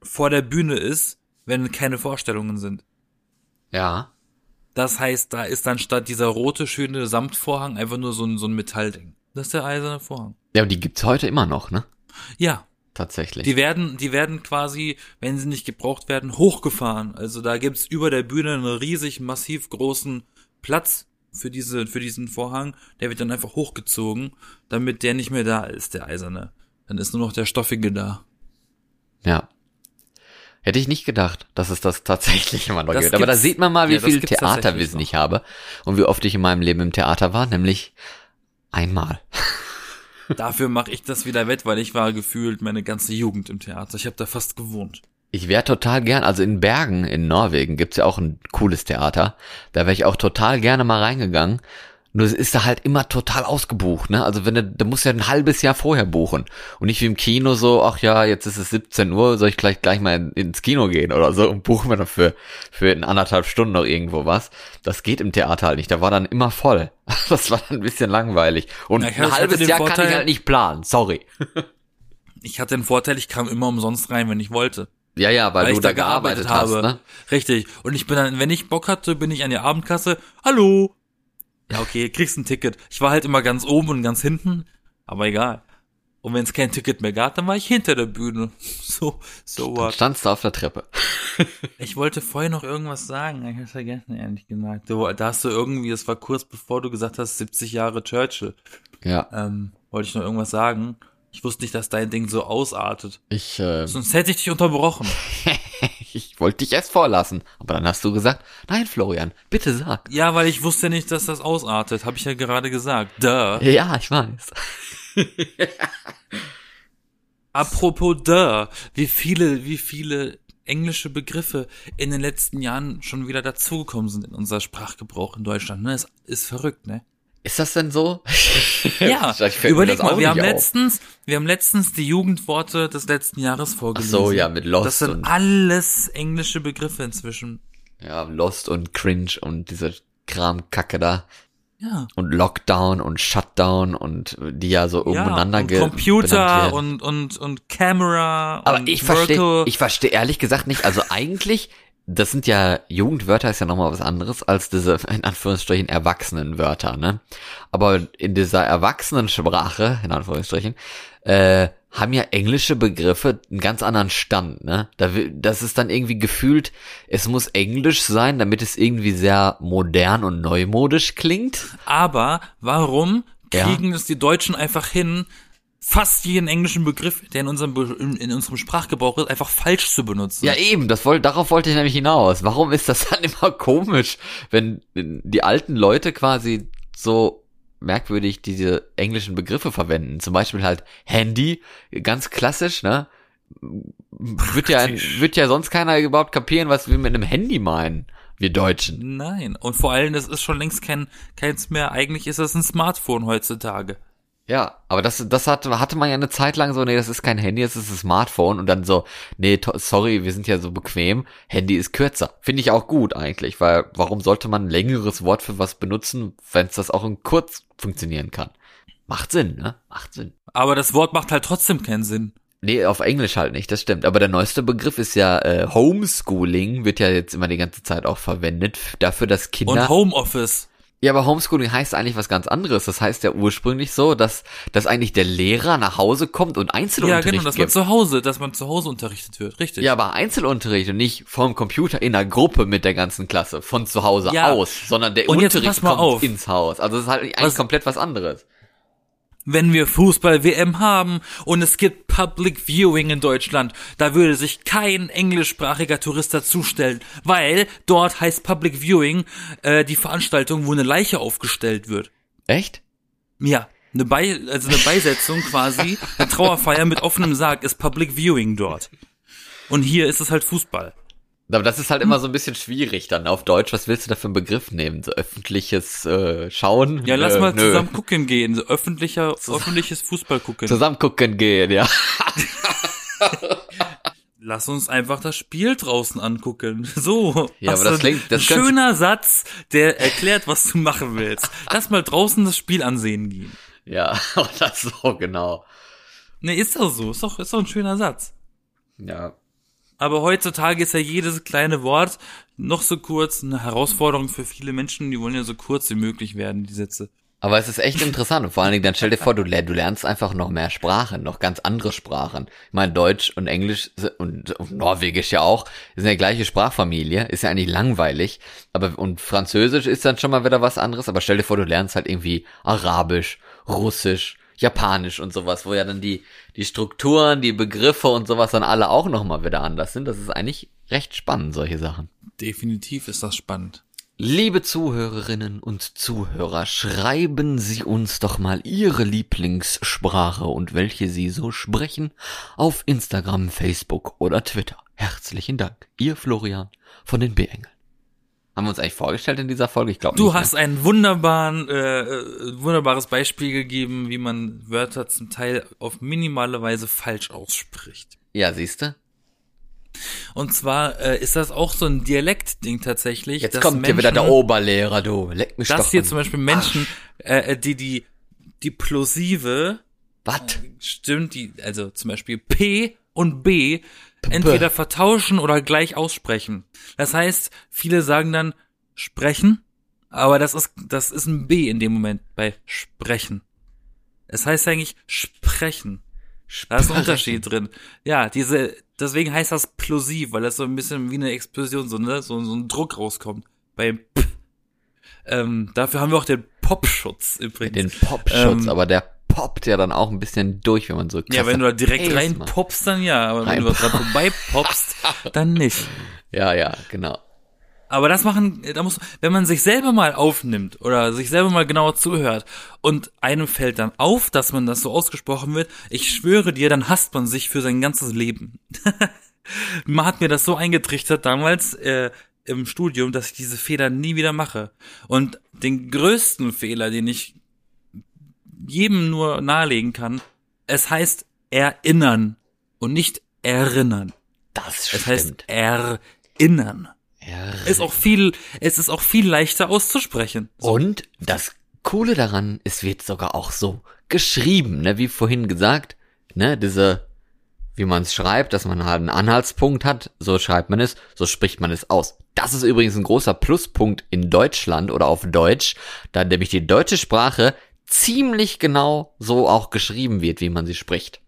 B: vor der Bühne ist, wenn keine Vorstellungen sind.
A: Ja.
B: Das heißt, da ist dann statt dieser rote, schöne Samtvorhang einfach nur so ein, so ein Metallding. Das ist der eiserne Vorhang.
A: Ja, und die gibt's heute immer noch, ne?
B: Ja,
A: Tatsächlich.
B: die werden, die werden quasi, wenn sie nicht gebraucht werden, hochgefahren. Also da gibt's über der Bühne einen riesig massiv großen Platz für diese, für diesen Vorhang. Der wird dann einfach hochgezogen, damit der nicht mehr da ist, der eiserne. Dann ist nur noch der stoffige da.
A: ja. Hätte ich nicht gedacht, dass es das tatsächlich immer noch
B: Das
A: gibt. Aber da sieht man mal, wie
B: ja,
A: viel Theaterwissen ich habe und wie oft ich in meinem Leben im Theater war, nämlich einmal.
B: Dafür mache ich das wieder wett, weil ich war gefühlt meine ganze Jugend im Theater. Ich habe da fast gewohnt.
A: Ich wäre total gern, also in Bergen in Norwegen gibt's ja auch ein cooles Theater. Da wäre ich auch total gerne mal reingegangen. Nur es ist da halt immer total ausgebucht, ne? Also wenn du, da musst du ja ein halbes Jahr vorher buchen. Und nicht wie im Kino so, ach ja, jetzt ist es 17 Uhr, soll ich gleich gleich mal in, ins Kino gehen oder so und buchen wir dann für, für in anderthalb Stunden noch irgendwo was. Das geht im Theater halt nicht. Da war dann immer voll. Das war dann ein bisschen langweilig. Und
B: Ja,
A: ein halbes Jahr kann
B: Vorteil-
A: ich halt nicht planen. Sorry.
B: Ich hatte den Vorteil, ich kam immer umsonst rein, wenn ich wollte.
A: Ja, ja, weil,
B: weil
A: du
B: ich
A: da gearbeitet, hast, ne?
B: Richtig. Und ich bin dann, wenn ich Bock hatte, bin ich an die Abendkasse. Hallo. Ja, okay, kriegst ein Ticket. Ich war halt immer ganz oben und ganz hinten, aber egal. Und wenn es kein Ticket mehr gab, dann war ich hinter der Bühne. So, so
A: Dann
B: what.
A: standst du auf der Treppe.
B: Ich wollte vorher noch irgendwas sagen, ich hab's vergessen, ehrlich gesagt. Du, da hast du irgendwie, das war kurz bevor du gesagt hast, 70 Jahre Churchill.
A: Ja,
B: Ähm, wollte ich noch irgendwas sagen. Ich wusste nicht, dass dein Ding so ausartet.
A: ich, äh,
B: Sonst hätte ich dich unterbrochen.
A: ich wollte dich erst vorlassen. Aber dann hast du gesagt, nein, Florian, bitte sag.
B: Ja, weil ich wusste nicht, dass das ausartet. Habe ich ja gerade gesagt. Duh.
A: Ja, ich weiß.
B: Apropos duh. Wie viele, wie viele englische Begriffe in den letzten Jahren schon wieder dazugekommen sind in unser Sprachgebrauch in Deutschland. Ne? Es ist verrückt, ne?
A: Ist das denn so?
B: Ja, überleg mal, wir haben
A: auf.
B: letztens, wir haben letztens die Jugendworte des letzten Jahres vorgelesen.
A: so, ja, mit Lost
B: Das sind
A: und-
B: alles englische Begriffe inzwischen.
A: Ja, Lost und Cringe und diese Kramkacke da.
B: Ja.
A: Und Lockdown und Shutdown und die ja so
B: Ja,
A: umeinander
B: und
A: ge- benannt
B: Computer und, und, und Camera
A: Aber
B: und
A: ich verstehe, ich verstehe ehrlich gesagt nicht, also eigentlich, das sind ja, Jugendwörter ist ja nochmal was anderes als diese, in Anführungsstrichen, Erwachsenenwörter, ne? Aber in dieser Erwachsenensprache, in Anführungsstrichen, äh, haben ja englische Begriffe einen ganz anderen Stand, ne? Da, das ist dann irgendwie gefühlt, es muss Englisch sein, damit es irgendwie sehr modern und neumodisch klingt.
B: Aber warum
A: Ja.
B: kriegen es die Deutschen einfach hin, fast jeden englischen Begriff, der in unserem, Be- in, unserem Sprachgebrauch ist, einfach falsch zu benutzen?
A: Ja, eben, das wollte, darauf wollte ich nämlich hinaus. Warum ist das dann immer komisch, wenn die alten Leute quasi so merkwürdig diese englischen Begriffe verwenden? Zum Beispiel halt Handy, ganz klassisch, ne? Wird ja, wird ja sonst keiner überhaupt kapieren, was wir mit einem Handy meinen, wir Deutschen.
B: Nein. Und vor allem, das ist schon längst kein, keins mehr. Eigentlich ist das ein Smartphone heutzutage.
A: Ja, aber das, das hatte, hatte man ja eine Zeit lang so, nee, das ist kein Handy, das ist ein Smartphone und dann so, nee, sorry, wir sind ja so bequem, Handy ist kürzer. Finde ich auch gut eigentlich, weil warum sollte man ein längeres Wort für was benutzen, wenn es das auch in kurz funktionieren kann? Macht Sinn, ne? Macht Sinn.
B: Aber das Wort macht halt trotzdem keinen Sinn.
A: Nee, auf Englisch halt nicht, das stimmt. Aber der neueste Begriff ist ja äh, Homeschooling, wird ja jetzt immer die ganze Zeit auch verwendet, dafür, dass Kinder...
B: Und Homeoffice.
A: Ja, aber Homeschooling heißt eigentlich was ganz anderes. Das heißt ja ursprünglich so, dass, dass eigentlich der Lehrer nach Hause kommt und
B: Ja,
A: Einzelunterricht
B: genau, dass man
A: gibt.
B: zu Hause, dass man zu Hause unterrichtet wird. Richtig.
A: Ja, aber Einzelunterricht und nicht vom Computer in einer Gruppe mit der ganzen Klasse, von zu Hause
B: Ja.
A: aus, sondern der
B: Und
A: Unterricht kommt
B: auf.
A: ins Haus. Also das ist halt eigentlich
B: Was-
A: komplett was anderes.
B: Wenn wir Fußball-WM haben und es gibt Public Viewing in Deutschland, da würde sich kein englischsprachiger Tourist dazustellen, weil dort heißt Public Viewing äh, die Veranstaltung, wo eine Leiche aufgestellt wird.
A: Echt?
B: Ja, eine Bei also eine Beisetzung quasi, eine Trauerfeier mit offenem Sarg ist Public Viewing dort. Und hier ist es halt Fußball.
A: Aber das ist halt immer so ein bisschen schwierig dann auf Deutsch. Was willst du da für einen Begriff nehmen? So öffentliches äh, Schauen?
B: Ja, lass
A: Äh,
B: mal
A: nö.
B: zusammen gucken gehen, so öffentlicher, öffentliches Fußball gucken.
A: Zusammen gucken gehen, ja.
B: Lass uns einfach das Spiel draußen angucken. So.
A: Ja, aber das klingt- das
B: ein schöner Satz, der erklärt, was du machen willst. Lass mal draußen das Spiel ansehen gehen.
A: Ja, oder so, genau.
B: Nee, ist doch so. Ist doch, ist doch ein schöner Satz.
A: Ja.
B: Aber heutzutage ist ja jedes kleine Wort noch so kurz eine Herausforderung für viele Menschen. Die wollen ja so kurz wie möglich werden, die Sätze.
A: Aber es ist echt interessant. Und vor allen Dingen, dann stell dir vor, du, du lernst einfach noch mehr Sprachen, noch ganz andere Sprachen. Ich meine, Deutsch und Englisch und, und Norwegisch ja auch, ist ja gleiche Sprachfamilie, ist ja eigentlich langweilig. Aber, und Französisch ist dann schon mal wieder was anderes. Aber stell dir vor, du lernst halt irgendwie Arabisch, Russisch, Japanisch und sowas, wo ja dann die, die Strukturen, die Begriffe und sowas dann alle auch nochmal wieder anders sind. Das ist eigentlich recht spannend, solche Sachen.
B: Definitiv ist das spannend.
A: Liebe Zuhörerinnen und Zuhörer, schreiben Sie uns doch mal Ihre Lieblingssprache und welche Sie so sprechen auf Instagram, Facebook oder Twitter. Herzlichen Dank. Ihr Florian von den B-Engeln. Haben wir uns eigentlich vorgestellt in dieser Folge? Ich glaube
B: Du
A: nicht.
B: hast ein wunderbaren, äh, äh, wunderbares Beispiel gegeben, wie man Wörter zum Teil auf minimale Weise falsch ausspricht.
A: Ne? Ja, siehste.
B: Und zwar äh, ist das auch so ein Dialektding tatsächlich.
A: Jetzt kommt hier wieder der
B: Menschen-
A: Oberlehrer, du. Leck mich
B: Dass
A: doch
B: hier zum Beispiel Menschen, äh, die die die Plosive
A: Was?
B: stimmt, die also zum Beispiel P und B entweder vertauschen oder gleich aussprechen. Das heißt, viele sagen dann sprechen, aber das ist das ist ein B in dem Moment bei sprechen. Es heißt eigentlich sprechen. Da ist ein Unterschied drin. Ja, diese, deswegen heißt das plosiv, weil das so ein bisschen wie eine Explosion, so, ne, so, so ein Druck rauskommt. Beim P. Ähm, dafür haben wir auch den Popschutz übrigens.
A: Den Popschutz,
B: Ähm,
A: aber der poppt ja dann auch ein bisschen durch, wenn man so
B: ja, wenn du da direkt
A: Pace
B: rein
A: macht.
B: popst, dann ja, aber wenn
A: Rein
B: du da dran vorbei popst, dann nicht.
A: Ja, ja, genau.
B: Aber das machen, da muss, wenn man sich selber mal aufnimmt oder sich selber mal genauer zuhört und einem fällt dann auf, dass man das so ausgesprochen wird, ich schwöre dir, dann hasst man sich für sein ganzes Leben. man hat mir das so eingetrichtert damals äh, im Studium, dass ich diese Fehler nie wieder mache. Und den größten Fehler, den ich jedem nur nahelegen kann, es heißt erinnern und nicht erinnern.
A: Das
B: Es
A: stimmt.
B: heißt erinnern.
A: ja,
B: Ist auch viel, es ist auch viel leichter auszusprechen.
A: Und das Coole daran, es wird sogar auch so geschrieben, ne, wie vorhin gesagt, ne, diese, wie man es schreibt, dass man halt einen Anhaltspunkt hat, so schreibt man es, so spricht man es aus. Das ist übrigens ein großer Pluspunkt in Deutschland oder auf Deutsch, da nämlich die deutsche Sprache ziemlich genau so auch geschrieben wird, wie man sie spricht.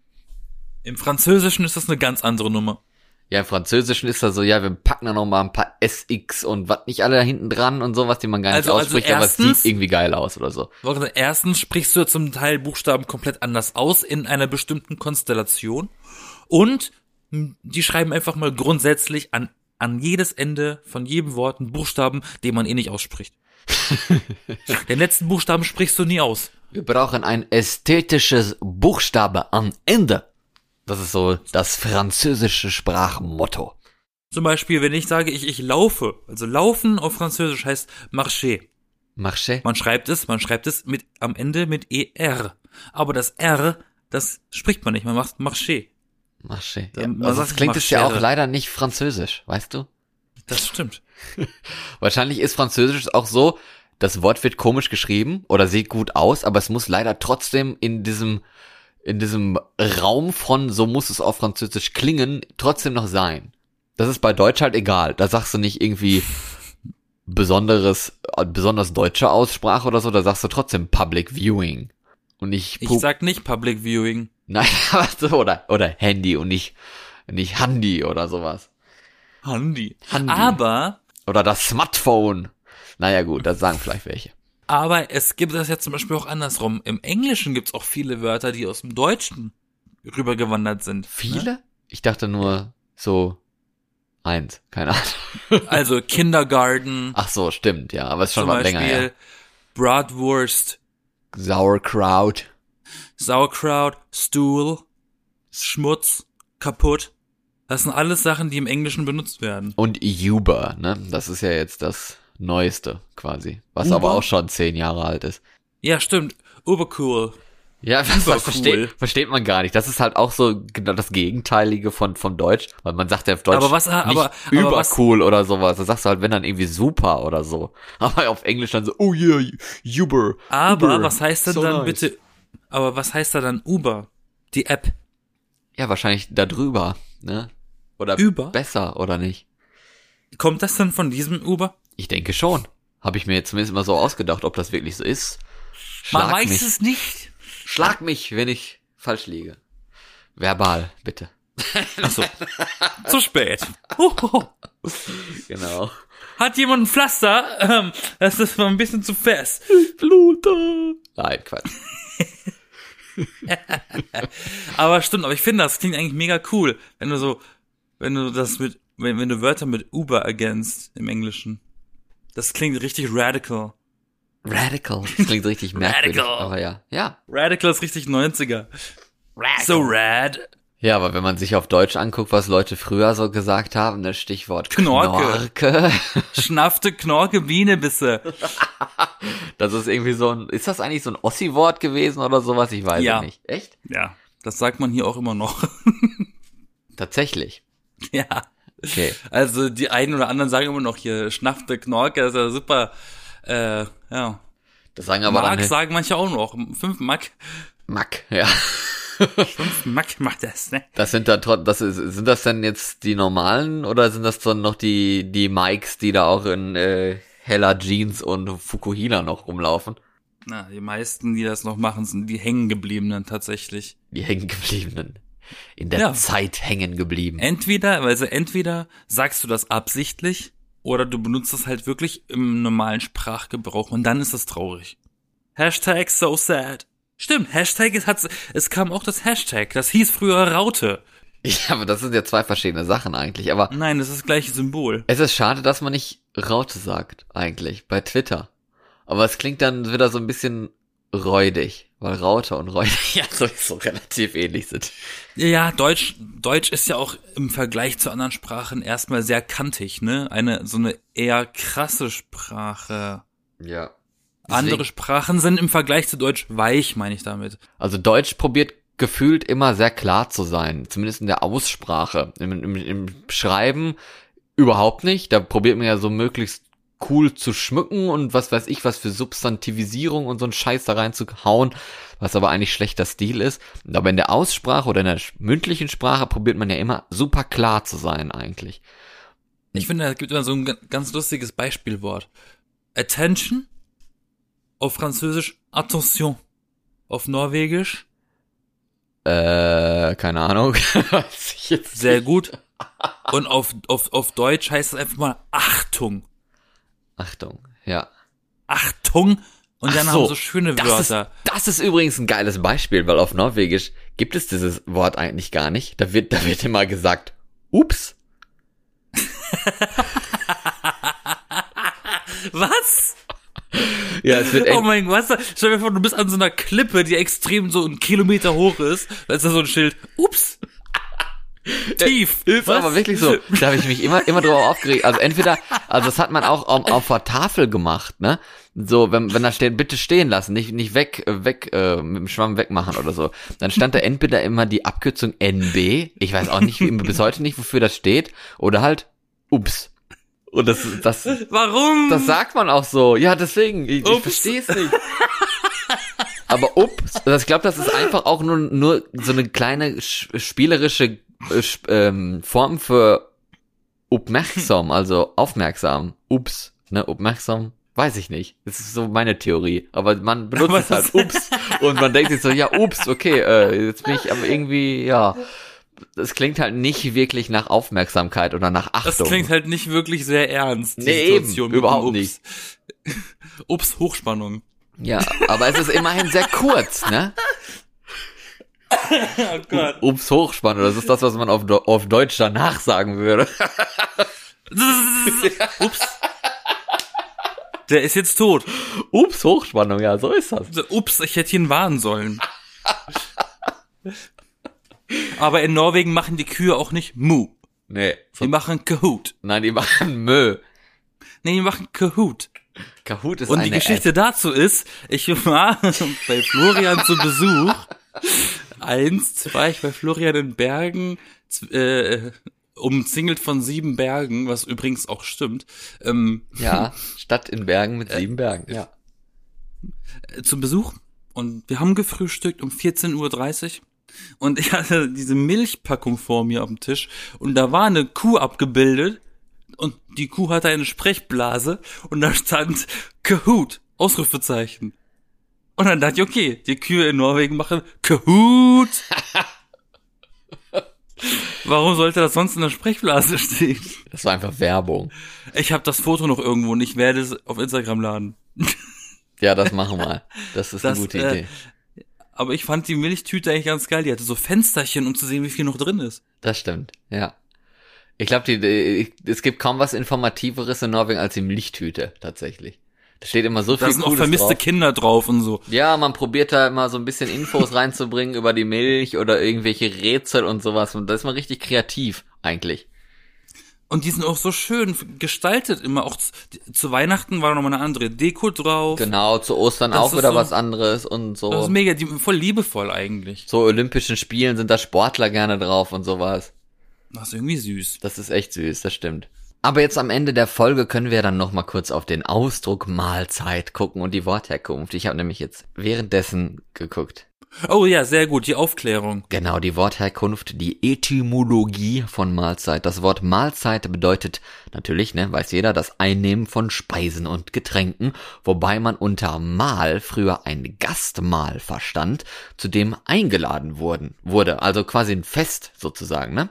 B: Im Französischen ist das eine ganz andere Nummer.
A: Ja, im Französischen ist das so, ja, wir packen da noch mal ein paar SX und was nicht alle da hinten dran und sowas, die man gar nicht
B: Also- also
A: ausspricht, aber es
B: erstens-
A: sieht irgendwie geil aus oder so.
B: Erstens sprichst du zum Teil Buchstaben komplett anders aus in einer bestimmten Konstellation. Und die schreiben einfach mal grundsätzlich an, an jedes Ende von jedem Wort einen Buchstaben, den man eh nicht ausspricht. Den letzten Buchstaben sprichst du nie aus.
A: Wir brauchen ein ästhetisches Buchstabe am Ende. Das ist so das französische Sprachmotto.
B: Zum Beispiel, wenn ich sage, ich, ich laufe. Also laufen auf Französisch heißt marcher.
A: Marché?
B: Man schreibt es, man schreibt es mit, am Ende mit ER. Aber das R, das spricht man nicht. Man macht marcher.
A: Marché.
B: Da-
A: Ja,
B: man
A: also das klingt es ja auch leider nicht französisch, weißt du?
B: Das stimmt.
A: Wahrscheinlich ist Französisch auch so, das Wort wird komisch geschrieben oder sieht gut aus, aber es muss leider trotzdem in diesem, in diesem Raum von, so muss es auf Französisch klingen, trotzdem noch sein. Das ist bei Deutsch halt egal. Da sagst du nicht irgendwie besonderes, besonders deutsche Aussprache oder so, da sagst du trotzdem Public Viewing. Und
B: Ich
A: Pu-
B: sag nicht Public Viewing.
A: nein, so, oder, oder Handy und nicht, nicht Handy oder sowas.
B: Handy.
A: Handy.
B: Aber,
A: Oder das Smartphone. Naja gut, das sagen vielleicht welche.
B: aber es gibt das ja zum Beispiel auch andersrum. Im Englischen gibt's auch viele Wörter, die aus dem Deutschen rübergewandert sind.
A: Viele? Ich dachte nur so eins, keine Ahnung.
B: Also Kindergarten,
A: Ach so, stimmt, ja, aber es ist schon was länger her.
B: Bratwurst,
A: Sauerkraut.
B: Sauerkraut, Stuhl, Schmutz, kaputt. Das sind alles Sachen, die im Englischen benutzt werden.
A: Und Uber, ne? Das ist ja jetzt das Neueste quasi. Was
B: Uber?
A: aber auch schon zehn Jahre alt ist.
B: Ja, stimmt. Ubercool.
A: Ja, was,
B: Uber
A: was versteht, versteht man gar nicht. Das ist halt auch so genau das Gegenteilige von, von Deutsch, weil man sagt ja auf Deutsch
B: Aber was-
A: nicht
B: aber- aber
A: übercool oder sowas. Da sagst du halt, wenn dann irgendwie super oder so. Aber auf Englisch dann so, oh yeah, Uber.
B: Aber
A: Uber.
B: was heißt denn
A: So
B: dann
A: nice.
B: bitte, aber was heißt da dann Uber? Die App.
A: Ja, wahrscheinlich da drüber, ne? Oder
B: Über?
A: besser, oder nicht?
B: Kommt das dann von diesem Uber?
A: Ich denke schon. Habe ich mir jetzt zumindest mal so ausgedacht, ob das wirklich so ist.
B: Man
A: Schlag
B: weiß
A: mich.
B: es nicht.
A: Schlag mich, wenn ich falsch liege. Verbal, bitte.
B: Achso. Zu spät. Huhu.
A: Genau.
B: Hat jemand ein Pflaster? Ähm, das ist mal ein bisschen zu fest.
A: Blute. Nein, Quatsch.
B: Aber stimmt, aber ich finde, das klingt eigentlich mega cool, wenn du so, wenn du das mit, wenn, wenn du Wörter mit Uber ergänzt im Englischen. Das klingt richtig radical.
A: Radical. Das klingt richtig merkwürdig.
B: Radical.
A: Aber ja. Ja.
B: Radical ist richtig 90er. So rad.
A: Ja, aber wenn man sich auf Deutsch anguckt, was Leute früher so gesagt haben, das Stichwort
B: Knorke.
A: Knorke.
B: Schnaffte Knorke Bienebisse.
A: Das ist irgendwie so ein, ist das eigentlich so ein Ossi-Wort gewesen oder sowas? Ich weiß
B: Ja.
A: es nicht. Echt?
B: Ja, das sagt man hier auch immer noch.
A: Tatsächlich.
B: ja.
A: Okay.
B: Also die einen oder anderen sagen immer noch hier schnaffte Knorke, ist ja super. Äh, ja.
A: Das sagen aber
B: Mark
A: dann
B: sagen manche auch noch. Fünf Mack.
A: Mack, ja.
B: Fünf Mack macht das, ne?
A: Das sind trotzdem, das ist, sind das denn jetzt die normalen oder sind das dann noch die, die Mikes, die da auch in äh, heller Jeans und Fukuhila noch rumlaufen?
B: Na, die meisten, die das noch machen, sind die hängengebliebenen tatsächlich.
A: Die hängengebliebenen. In der
B: Ja.
A: Zeit hängen geblieben.
B: Entweder, also entweder sagst du das absichtlich oder du benutzt das halt wirklich im normalen Sprachgebrauch und dann ist das traurig. Hashtag so sad. Stimmt, Hashtag, es hat, es kam auch das Hashtag, das hieß früher Raute.
A: Ja, aber das sind ja zwei verschiedene Sachen eigentlich. Aber
B: Nein, das ist das gleiche Symbol.
A: es ist schade, dass man nicht Raute sagt, eigentlich, bei Twitter. Aber es klingt dann wieder so ein bisschen räudig, weil Raute und räudig ja sowieso relativ ähnlich sind.
B: Ja, Deutsch, Deutsch ist ja auch im Vergleich zu anderen Sprachen erstmal sehr kantig, ne? Eine, so eine eher krasse Sprache.
A: Ja.
B: Andere Sprachen sind im Vergleich zu Deutsch weich, meine ich damit.
A: Also Deutsch probiert gefühlt immer sehr klar zu sein, zumindest in der Aussprache. Im, im, im Schreiben überhaupt nicht. Da probiert man ja so möglichst cool zu schmücken und was weiß ich, was für Substantivisierung und so ein Scheiß da reinzuhauen, was aber eigentlich schlechter Stil ist. Aber in der Aussprache oder in der mündlichen Sprache probiert man ja immer super klar zu sein eigentlich.
B: Ich finde, es gibt immer so ein ga- ganz lustiges Beispielwort. Attention auf Französisch Attention. Auf Norwegisch
A: Äh, keine Ahnung. Weiß ich jetzt
B: sehr gut. Und auf, auf, auf Deutsch heißt es einfach mal Achtung.
A: Achtung, ja.
B: Achtung. Und dann
A: Ach
B: haben so schöne
A: das
B: Wörter.
A: Ist, das ist übrigens ein geiles Beispiel, weil auf Norwegisch gibt es dieses Wort eigentlich gar nicht. Da wird, da wird immer gesagt, ups.
B: Was?
A: Ja, es wird echt,
B: Oh mein Gott, stell dir vor, du bist an so einer Klippe, die extrem so einen Kilometer hoch ist. Da ist da so ein Schild. Ups. Tief.
A: Ist
B: Was?
A: aber wirklich so. Da habe ich mich immer, immer drüber aufgeregt. Also entweder, also das hat man auch auf, auf der Tafel gemacht, ne? So, wenn, wenn da steht, bitte stehen lassen, nicht, nicht weg, äh, weg, äh, mit dem Schwamm wegmachen oder so. Dann stand da entweder immer die Abkürzung NB, ich weiß auch nicht, wie, bis heute nicht, wofür das steht, oder halt, ups. Und das, das,
B: Warum?
A: das sagt man auch so. Ja, deswegen, ich, ich
B: Ups.
A: verstehe es nicht. Aber ups, also ich glaube, das ist einfach auch nur, nur so eine kleine sch- spielerische äh, sch- ähm, Form für aufmerksam, also aufmerksam. Ups, ne, aufmerksam. Weiß ich nicht. Das ist so meine Theorie. Aber man benutzt
B: Aber
A: es halt ups. Und man denkt sich so, ja, ups, okay, äh, jetzt bin ich aber irgendwie, ja. Das klingt halt nicht wirklich nach Aufmerksamkeit oder nach Achtung.
B: das klingt halt nicht wirklich sehr ernst. die
A: Nee, eben,
B: Situation dem
A: überhaupt
B: Ups.
A: nicht.
B: Ups, Hochspannung.
A: Ja, aber es ist immerhin sehr kurz, ne?
B: Oh Gott.
A: Ups, Hochspannung, das ist das, was man auf, auf Deutsch danach sagen würde.
B: Ups. Der ist jetzt tot.
A: Ups, Hochspannung, ja, so ist das.
B: Ups, ich hätte ihn warnen sollen. Aber in Norwegen machen die Kühe auch nicht Mu.
A: Nee,
B: Die machen Kahoot.
A: nein, die machen Mö.
B: Nee, die machen Kahoot.
A: Kahoot ist
B: Und
A: eine
B: die Geschichte dazu ist, ich war bei Florian zu Besuch. Einst war ich bei Florian in Bergen, äh, umzingelt von sieben Bergen, was übrigens auch stimmt, ähm.
A: Ja, Stadt in Bergen mit sieben Bergen, ja.
B: äh, zu Besuch. Und wir haben gefrühstückt um 14.30 Uhr. Und ich hatte diese Milchpackung vor mir auf dem Tisch. Und da war eine Kuh abgebildet. Und die Kuh hatte eine Sprechblase. Und da stand Kahoot, Ausrufezeichen. Und dann dachte ich, okay, die Kühe in Norwegen machen Kahoot. Warum sollte das sonst in der Sprechblase stehen?
A: Das war einfach Werbung.
B: Ich habe das Foto noch irgendwo und ich werde es auf Instagram laden.
A: Ja, das machen wir. Das ist
B: Das,
A: eine gute
B: äh,
A: Idee.
B: Aber ich fand die Milchtüte eigentlich ganz geil. Die hatte so Fensterchen, um zu sehen, wie viel noch drin ist.
A: Das stimmt, ja. Ich glaube, es gibt kaum was Informativeres in Norwegen als die Milchtüte, tatsächlich. Da steht immer so
B: Da
A: viel
B: sind auch
A: Cooles
B: vermisste
A: drauf.
B: Kinder drauf und so.
A: Ja, man probiert da immer so ein bisschen Infos reinzubringen über die Milch oder irgendwelche Rätsel und sowas. Und da ist man richtig kreativ, eigentlich.
B: Und die sind auch so schön gestaltet immer. Auch zu, zu Weihnachten war noch mal eine andere Deko drauf.
A: Genau, zu Ostern
B: Das
A: auch wieder
B: so-
A: was anderes und so.
B: Das ist mega, die, voll liebevoll eigentlich.
A: so Olympischen Spielen sind da Sportler gerne drauf und sowas.
B: Das ist irgendwie süß.
A: Das ist echt süß, das stimmt. Aber jetzt am Ende der Folge können wir dann noch mal kurz auf den Ausdruck Mahlzeit gucken und die Wortherkunft. Ich habe nämlich jetzt währenddessen geguckt.
B: Oh ja, sehr gut, die Aufklärung.
A: Genau, die Wortherkunft, die Etymologie von Mahlzeit. Das Wort Mahlzeit bedeutet natürlich, ne, weiß jeder, das Einnehmen von Speisen und Getränken, wobei man unter Mahl früher ein Gastmahl verstand, zu dem eingeladen wurden, wurde. Also quasi ein Fest sozusagen, ne?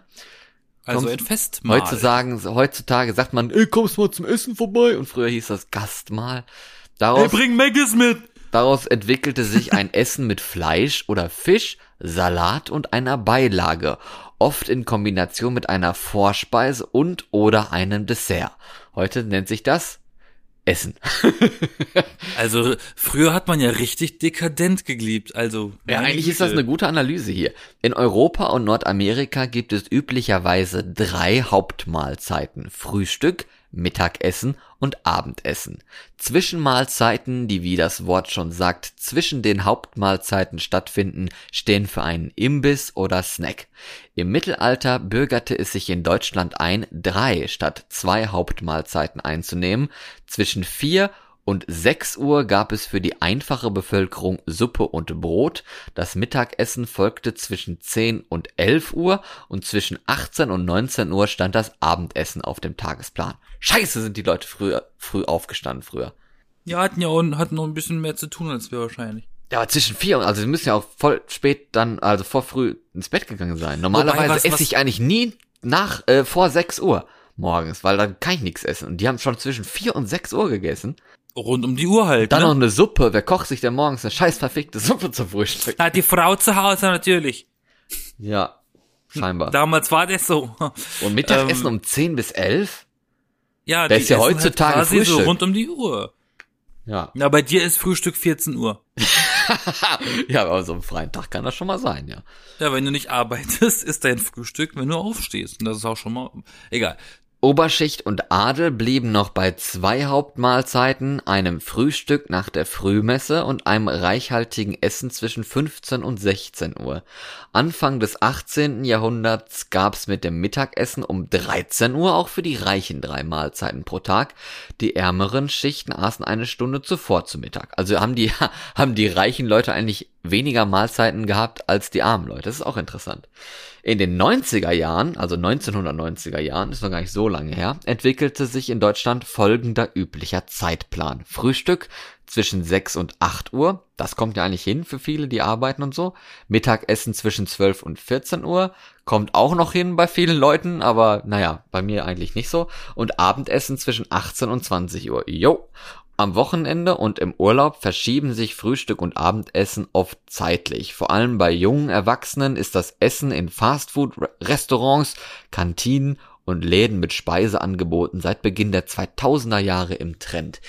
B: Also ein Festmahl.
A: Heutzutage, heutzutage sagt man, ey, kommst mal zum Essen vorbei? Und früher hieß das Gastmahl. Daraus,
B: Hey, bring Maggis mit!
A: daraus entwickelte sich ein Essen mit Fleisch oder Fisch, Salat und einer Beilage, oft in Kombination mit einer Vorspeise und oder einem Dessert. Heute nennt sich das Essen.
B: Also, früher hat man ja richtig dekadent geliebt. Also,
A: Ja, eigentlich ist das eine gute Analyse hier. In Europa und Nordamerika gibt es üblicherweise drei Hauptmahlzeiten. Frühstück, Mittagessen und Abendessen. Zwischenmahlzeiten, die wie das Wort schon sagt, zwischen den Hauptmahlzeiten stattfinden, stehen für einen Imbiss oder Snack. Im Mittelalter bürgerte es sich in Deutschland ein, drei statt zwei Hauptmahlzeiten einzunehmen. Zwischen vier und 6 Uhr gab es für die einfache Bevölkerung Suppe und Brot. Das Mittagessen folgte zwischen 10 und 11 Uhr und zwischen 18 und 19 Uhr stand das Abendessen auf dem Tagesplan. Scheiße sind die Leute früher, früh aufgestanden früher.
B: Ja, hatten ja auch, hatten noch ein bisschen mehr zu tun als wir wahrscheinlich.
A: Ja, aber zwischen vier und, also sie müssen ja auch voll spät dann, also vor früh ins Bett gegangen sein. Normalerweise
B: Wobei, was-
A: esse
B: was-
A: ich eigentlich nie nach, äh, vor 6 Uhr morgens, weil dann kann ich nichts essen. Und die haben schon zwischen 4 und 6 Uhr gegessen.
B: Rund um die Uhr halt.
A: Dann
B: ne?
A: noch eine Suppe. Wer kocht sich denn morgens eine scheiß verfickte Suppe zum Frühstück?
B: Na, die Frau zu Hause natürlich.
A: Ja, scheinbar.
B: Damals war das so.
A: Und Mittagessen
B: ähm,
A: um 10 bis 11?
B: Ja, die
A: ist ja heutzutage
B: halt quasi so
A: Frühstück?
B: rund um die Uhr.
A: Ja.
B: Na, bei dir ist Frühstück 14 Uhr.
A: ja, aber so am freien Tag kann das schon mal sein, ja.
B: Ja, wenn du nicht arbeitest, ist dein Frühstück, wenn du aufstehst. Und das ist auch schon mal, egal.
A: Oberschicht und Adel blieben noch bei zwei Hauptmahlzeiten, einem Frühstück nach der Frühmesse und einem reichhaltigen Essen zwischen 15 und 16 Uhr. Anfang des 18. Jahrhunderts gab's mit dem Mittagessen um 13 Uhr auch für die Reichen drei Mahlzeiten pro Tag. Die ärmeren Schichten aßen eine Stunde zuvor zu Mittag. Also haben die, haben die reichen Leute eigentlich weniger Mahlzeiten gehabt als die armen Leute. Das ist auch interessant. In den 90er Jahren, also 1990er Jahren, ist noch gar nicht so lange her, entwickelte sich in Deutschland folgender üblicher Zeitplan. Frühstück zwischen 6 und 8 Uhr, das kommt ja eigentlich hin für viele, die arbeiten und so. Mittagessen zwischen 12 und 14 Uhr, kommt auch noch hin bei vielen Leuten, aber naja, bei mir eigentlich nicht so. Und Abendessen zwischen 18 und 20 Uhr. Jo. Am Wochenende und im Urlaub verschieben sich Frühstück und Abendessen oft zeitlich. Vor allem bei jungen Erwachsenen ist das Essen in Fastfood-Restaurants, Kantinen und Läden mit Speiseangeboten seit Beginn der 2000er Jahre im Trend.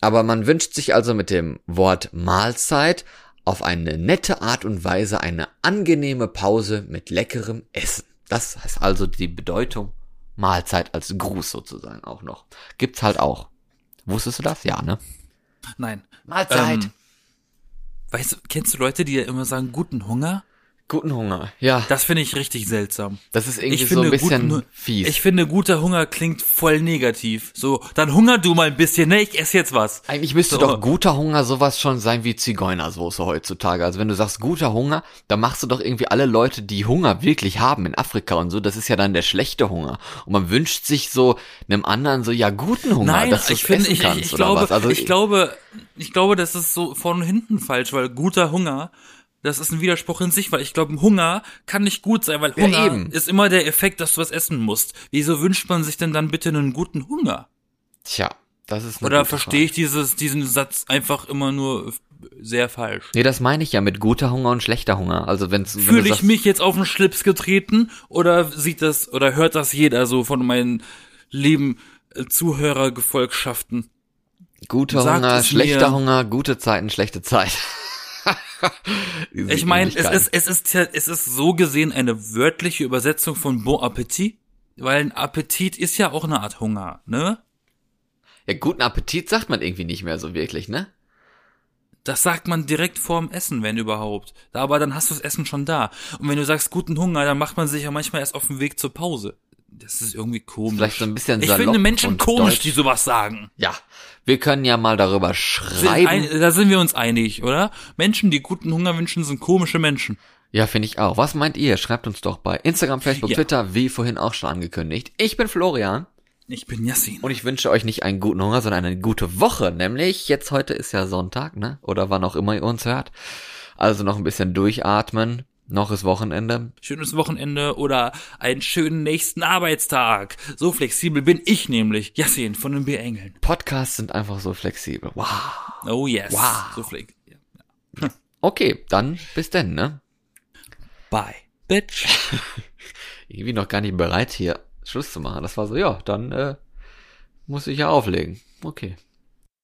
A: Aber man wünscht sich also mit dem Wort Mahlzeit auf eine nette Art und Weise eine angenehme Pause mit leckerem Essen. Das heißt also die Bedeutung Mahlzeit als Gruß sozusagen auch noch. Gibt's halt auch. Wusstest du das? Ja, ne?
B: Nein.
A: Mahlzeit.
B: Ähm, weißt du, kennst du Leute, die ja immer sagen, guten Hunger?
A: Guten Hunger. Ja,
B: Das finde ich richtig seltsam.
A: das ist irgendwie
B: Ich
A: so ein
B: finde,
A: bisschen
B: guten,
A: fies.
B: ich finde, guter Hunger klingt voll negativ. So, dann hunger du mal ein bisschen, ne? Ich esse jetzt was.
A: Eigentlich müsste
B: So.
A: doch guter Hunger sowas schon sein wie Zigeunersoße heutzutage. Also wenn du sagst guter Hunger, dann machst du doch irgendwie alle Leute, die Hunger wirklich haben in Afrika und so, das ist ja dann der schlechte Hunger. Und man wünscht sich so einem anderen so, ja, guten Hunger,
B: Nein,
A: dass du
B: ich finde,
A: essen
B: ich,
A: kannst
B: ich, ich
A: oder
B: glaube,
A: was. Also
B: ich glaube, ich glaube, das ist so von hinten falsch, weil guter Hunger, das ist ein Widerspruch in sich, weil ich glaube, Hunger kann nicht gut sein, weil
A: Ja,
B: Hunger
A: eben.
B: ist immer der Effekt, dass du was essen musst. Wieso wünscht man sich denn dann bitte einen guten Hunger?
A: Tja, das ist
B: Oder verstehe ich dieses, diesen Satz einfach immer nur sehr falsch?
A: Nee, das meine ich ja mit guter Hunger und schlechter Hunger. Also wenn's, wenn
B: Fühle ich
A: sagst,
B: mich jetzt auf den Schlips getreten oder sieht das oder hört das jeder so von meinen lieben äh, Zuhörergefolgschaften?
A: guter
B: sagt
A: Hunger, schlechter
B: mir.
A: Hunger, gute Zeiten, schlechte Zeit.
B: Ich meine, es ist, es ist, es ist so gesehen eine wörtliche Übersetzung von Bon Appetit, weil ein Appetit ist ja auch eine Art Hunger, ne?
A: Ja, guten Appetit sagt man irgendwie nicht mehr so wirklich, ne?
B: Das sagt man direkt vorm Essen, wenn überhaupt. Aber dann hast du das Essen schon da. Und wenn du sagst guten Hunger, dann macht man sich ja manchmal erst auf den Weg zur Pause. Das ist irgendwie komisch.
A: Vielleicht so ein bisschen
B: ich finde Menschen komisch,
A: deutsch.
B: die sowas sagen.
A: Ja, wir können ja mal darüber
B: Sind
A: schreiben.
B: ein, da sind wir uns einig, oder? Menschen, die guten Hunger wünschen, sind komische Menschen.
A: ja, finde ich auch. Was meint ihr? Schreibt uns doch bei Instagram, Facebook,
B: Ja.
A: Twitter, wie vorhin auch schon angekündigt. Ich bin Florian
B: Ich bin Yassin.
A: und ich wünsche euch nicht einen guten Hunger, sondern eine gute Woche. Nämlich, jetzt heute ist ja Sonntag, ne? Oder wann auch immer ihr uns hört. Also noch ein bisschen durchatmen. Noch ist Wochenende.
B: Schönes Wochenende oder einen schönen nächsten Arbeitstag. So flexibel bin ich nämlich. Yassin von den B-Engeln.
A: Podcasts sind einfach so flexibel. Wow.
B: Oh yes.
A: Wow.
B: So flex.
A: Okay, dann bis denn, ne?
B: Bye. Bitch.
A: Irgendwie noch gar nicht bereit hier Schluss zu machen. Das war so, ja, dann äh, muss ich ja auflegen. Okay.